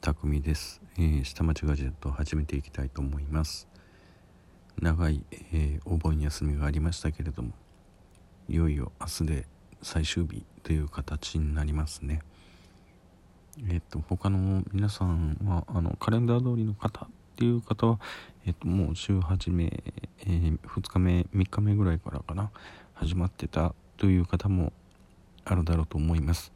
匠です、えー、下町ガジェットを始めていきたいと思います。長い、えー、お盆休みがありましたけれどもいよいよ明日で最終日という形になりますね。えっ、ー、と他の皆さんはあのカレンダー通りの方っていう方は、えっ、ともう週始め、え2日目3日目ぐらいからかな始まってたという方もあるだろうと思います、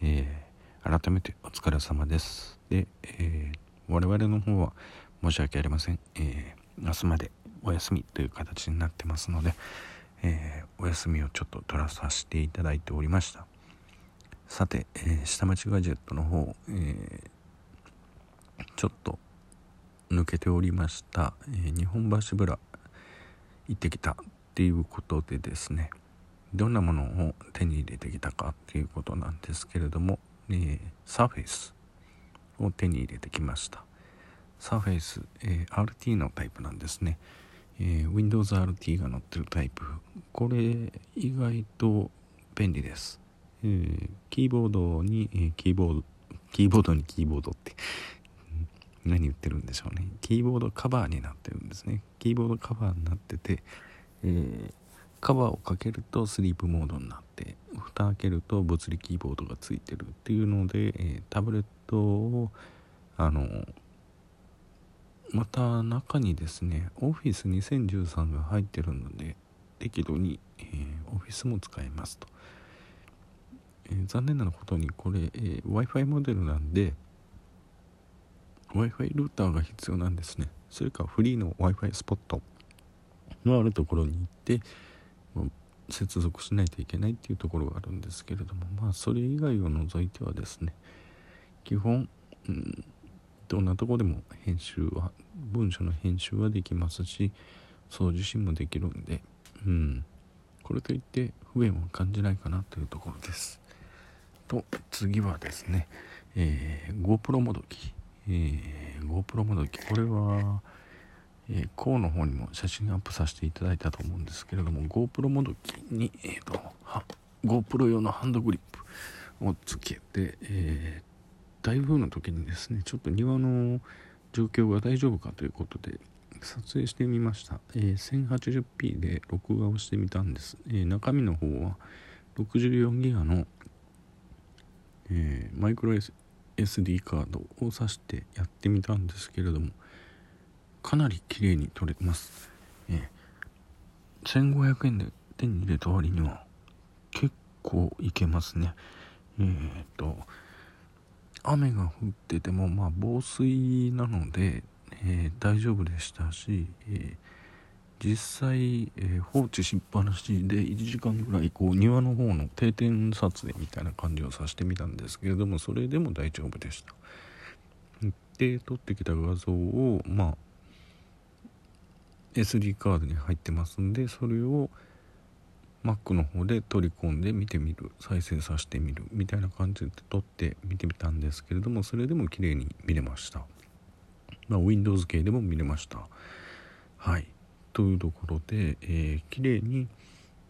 え改めてお疲れ様です。で、えー、我々の方は申し訳ありません、えー、明日までお休みという形になってますので、えー、お休みをちょっと取らさせていただいておりました。さて、えー、下町ガジェットの方、えちょっと抜けておりました、え日本橋ブラ行ってきたっていうことでですねどんなものを手に入れてきたかっていうことなんですけれどもえー、サーフェイスを手に入れてきました。サーフェイス、え、RT のタイプなんですね、え、Windows RT が載ってるタイプ。これ意外と便利です、えー、キーボードに、え、キーボードキーボードにキーボードって何言ってるんでしょうね。キーボードカバーになってるんですね。キーボードカバーになってて、えー、カバーをかけるとスリープモードになって蓋開けると物理キーボードがついてるっていうので、え、タブレットをあのまた中にですね Office 2013が入ってるので適度に、えー、Office も使えますと、えー、残念なことにこれ、えー、Wi-Fi モデルなんで Wi-Fi ルーターが必要なんですね。それかフリーの Wi-Fi スポットのあるところに行って接続しないといけないっていうところがあるんですけれどもまあそれ以外を除いてはですね基本、うん、どんなとこでも編集は文書の編集はできますし送受信もできるんで、うん、これといって不便は感じないかなというところです。と次はですね、えー、GoPro もどき、えー、GoPro もどきこれはえー、甲の方にも写真アップさせていただいたと思うんですけれども GoPro もどきに、えーと、GoPro 用のハンドグリップをつけて、えー、台風の時にですねちょっと庭の状況が大丈夫かということで撮影してみました、えー、1080p で録画をしてみたんです、えー、中身の方は64ギガの、えー、マイクロ SD カードを挿してやってみたんですけれどもかなり綺麗に撮れます、えー、1500円で手に入れた割には結構いけますね。えー、っと雨が降っててもまあ防水なので、えー、大丈夫でしたし、えー、実際、え、放置しっぱなしで1時間ぐらいこう庭の方の定点撮影みたいな感じをさせてみたんですけれどもそれでも大丈夫でした。で撮ってきた画像をまあ SD カードに入ってますんでそれを Mac の方で取り込んで見てみる再生させてみるみたいな感じで撮って見てみたんですけれどもそれでも綺麗に見れました、まあ、Windows 系でも見れました。はい。というところで、えー、綺麗に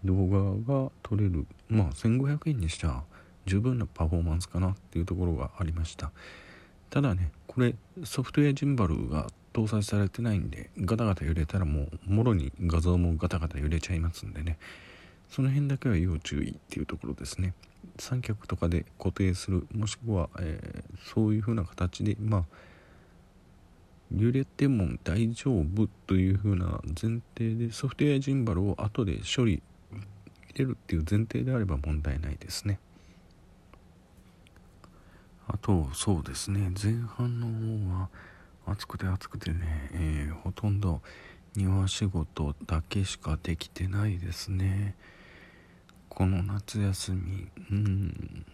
動画が撮れるまあ1500円にしちゃ十分なパフォーマンスかなっていうところがありました。ただねこれソフトウェアジンバルが搭載されてないんでガタガタ揺れたらもうもろに画像もガタガタ揺れちゃいますんでね。その辺だけは要注意っていうところですね。三脚とかで固定するもしくは、えー、そういう風な形でまあ揺れても大丈夫という風な前提でソフトウェアジンバルを後で処理入れるっていう前提であれば問題ないですね。あとそうですね。前半の方は暑くて暑くてね、えー、ほとんど庭仕事だけしかできてないですね。この夏休みうん。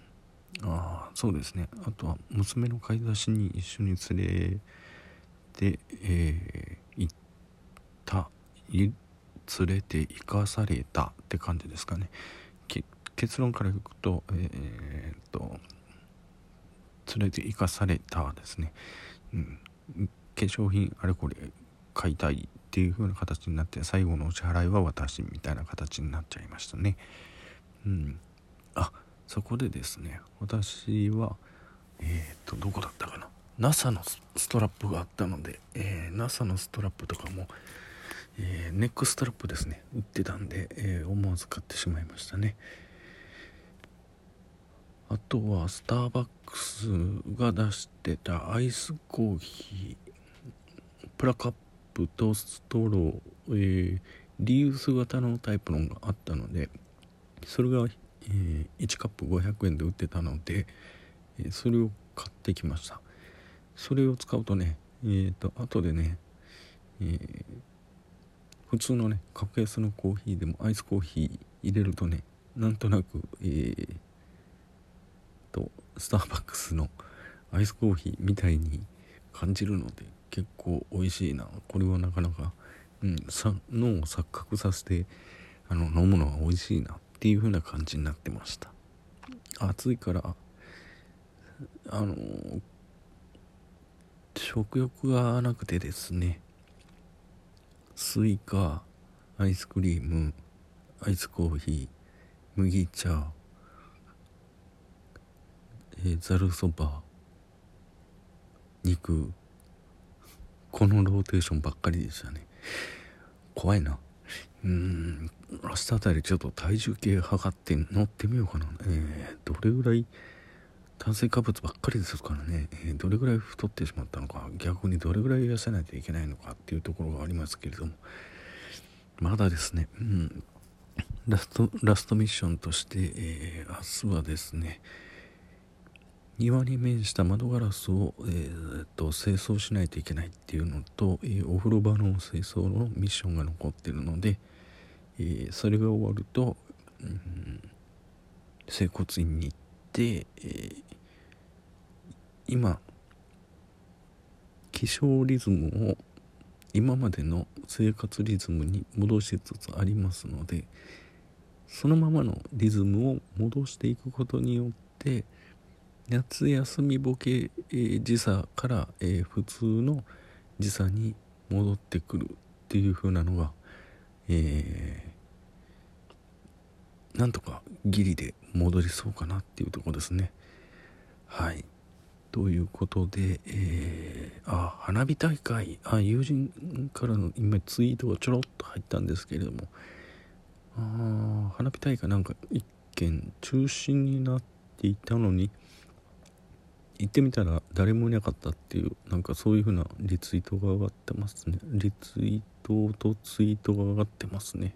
ああそうですね。あとは娘の買い出しに一緒に連れて、えー、行った連れて行かされたって感じですかね。結論からいくとえー、っと連れて行かされたですね、うん、化粧品あれこれ買いたいっていう風な形になって最後のお支払いは私みたいな形になっちゃいましたね。うん。あそこでですね私はえっ、とどこだったかな。NASA のストラップがあったので、えー、NASA のストラップとかも、えー、ネックストラップですね。売ってたんで、え、思わず買ってしまいましたね。あとはスターバックスが出してたアイスコーヒープラカップとストロー、えー、リユース型のタイプのがあったのでそれが、えー、1カップ500円で売ってたので、え、それを買ってきました。それを使うとねえっ、ー、と後でね、えー、普通のね格安のコーヒーでもアイスコーヒー入れるとねなんとなくえー、とスターバックスのアイスコーヒーみたいに感じるので結構美味しいな。これはなかなか、うん、さ脳を錯覚させてあの飲むのは美味しいな。っていう風な感じになってました。暑いからあの食欲がなくてですね。スイカアイスクリームアイスコーヒー麦茶えざるそば。肉。このローテーションばっかりでしたね。怖いな。うん。明日あたりちょっと体重計測って乗ってみようかな。えー、どれぐらい？炭水化物ばっかりですからね、えー、どれぐらい太ってしまったのか。逆にどれぐらい痩せないといけないのかっていうところがありますけれども。まだですね。うん。ラストラストミッションとして、えー、明日はですね庭に面した窓ガラスを、えー、と清掃しないといけないっていうのと、えー、お風呂場の清掃のミッションが残ってるので、えー、それが終わると、うん、整骨院に行って、え今起床リズムを今までの生活リズムに戻しつつありますのでそのままのリズムを戻していくことによって夏休みボケ、えー、時差から、えー、普通の時差に戻ってくるっていう風なのが、えー、なんとかギリで戻りそうかなっていうとこですね。はい。ということで、えー、あ、花火大会、あ、友人からの今ツイートがちょろっと入ったんですけれども、あ花火大会なんか一件中止になっていたのに、行ってみたら誰もいなかったっていうなんかそういう風なリツイートが上がってますね。リツイートとツイートが上がってますね。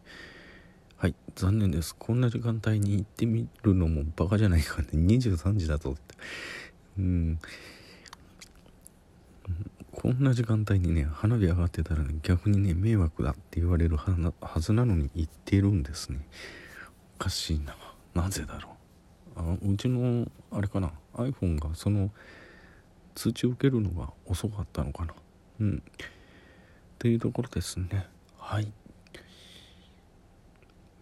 はい残念です。こんな時間帯に行ってみるのもバカじゃないかね。23時だとうん。こんな時間帯にね花火上がってたら、ね、逆にね迷惑だって言われるはずなのに行ってるんですね。おかしいな。なぜだろう。あうちのあれかな iPhone がその通知を受けるのが遅かったのかな。うん。っていうところですね。はい。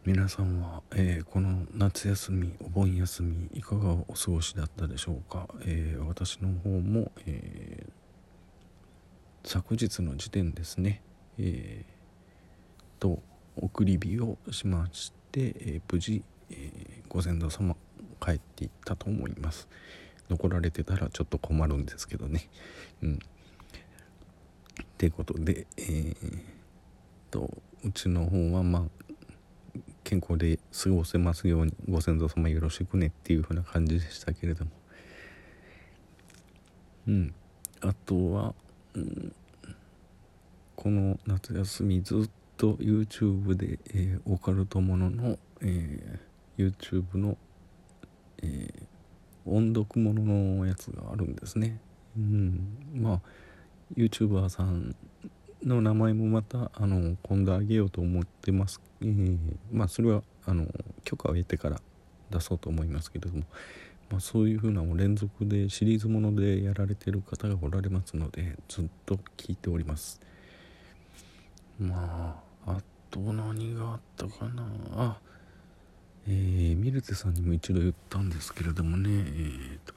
皆さんは、えー、この夏休みお盆休みいかがお過ごしだったでしょうか、えー、私の方も、えー、昨日の時点ですね。えー、と送り火をしまして、え無事、えご先祖様帰っていったと思います。残られてたらちょっと困るんですけどね。うん。ってことでえー、とうちの方はまあ健康で過ごせますようにご先祖様よろしくねっていう風な感じでしたけれども。うん。あとは、うん、この夏休みずっと YouTube で、えー、オカルトものの、えー、YouTube のえー、音読もののやつがあるんですね。うん、まあ YouTuber さんの名前もまたあの今度あげようと思ってます。えー、まあそれはあの許可を得てから出そうと思いますけれども、まあ、そういうふうな連続でシリーズものでやられてる方がおられますのでずっと聞いております。まああと何があったかなあえー、ミルテさんにも一度言ったんですけれどもね、えーと、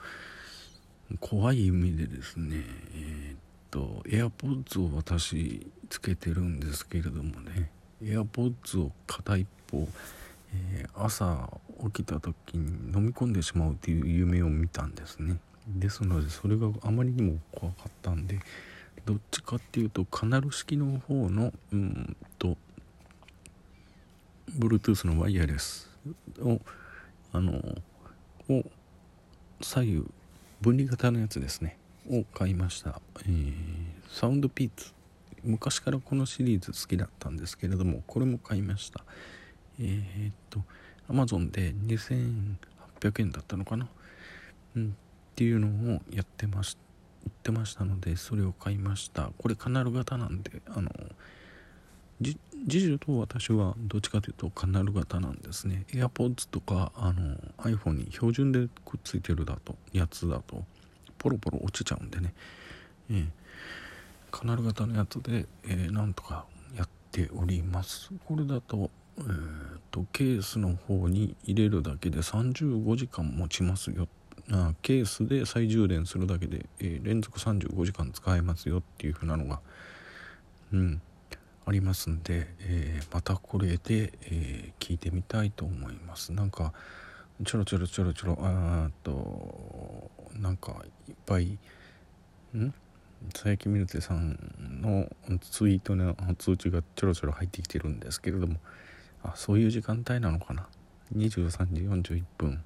怖い意味でですね、えーと、エアポッズを私つけてるんですけれどもねエアポッズを片一方、えー、朝起きた時に飲み込んでしまうという夢を見たんですね。ですのでそれがあまりにも怖かったんでどっちかっていうとカナル式の方のうんと Bluetooth のワイヤレスをあのを左右分離型のやつですね。を買いました、えー、サウンドピーツ。昔からこのシリーズ好きだったんですけれどもこれも買いました。えー、っと Amazon で2800円だったのかな、うん、っていうのをやってまし言ってましたのでそれを買いました。これカナル型なんであのじ次女と私はどっちかというとカナル型なんですね。AirPods とかあの iPhone に標準でくっついてるだとやつだとポロポロ落ちちゃうんでね、えー、カナル型のやつで、えー、なんとかやっております。これだと,、えーと、ケースの方に入れるだけで35時間持ちますよ。あケースで再充電するだけで、えー、連続35時間使えますよっていう風なのがうん。ありますんで、えー、またこれで、えー、聞いてみたいと思います。なんかちょろちょろちょろちょろあーとなんかいっぱいん？佐伯ミルテさんのツイートの通知がちょろちょろ入ってきてるんですけれどもあそういう時間帯なのかな？23時41分。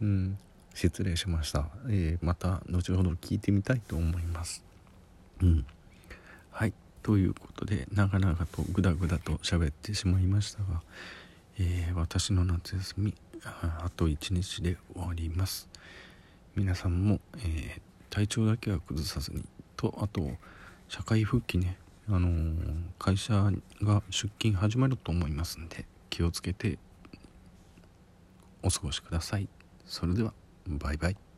うん。失礼しました、えー、また後ほど聞いてみたいと思います。うん。はい。ということで長々とグダグダと喋ってしまいましたが、えー、私の夏休みあと1日で終わります。皆さんも、えー、体調だけは崩さずにとあと社会復帰ねあのー、会社が出勤始まると思いますんで気をつけてお過ごしください。それではバイバイ。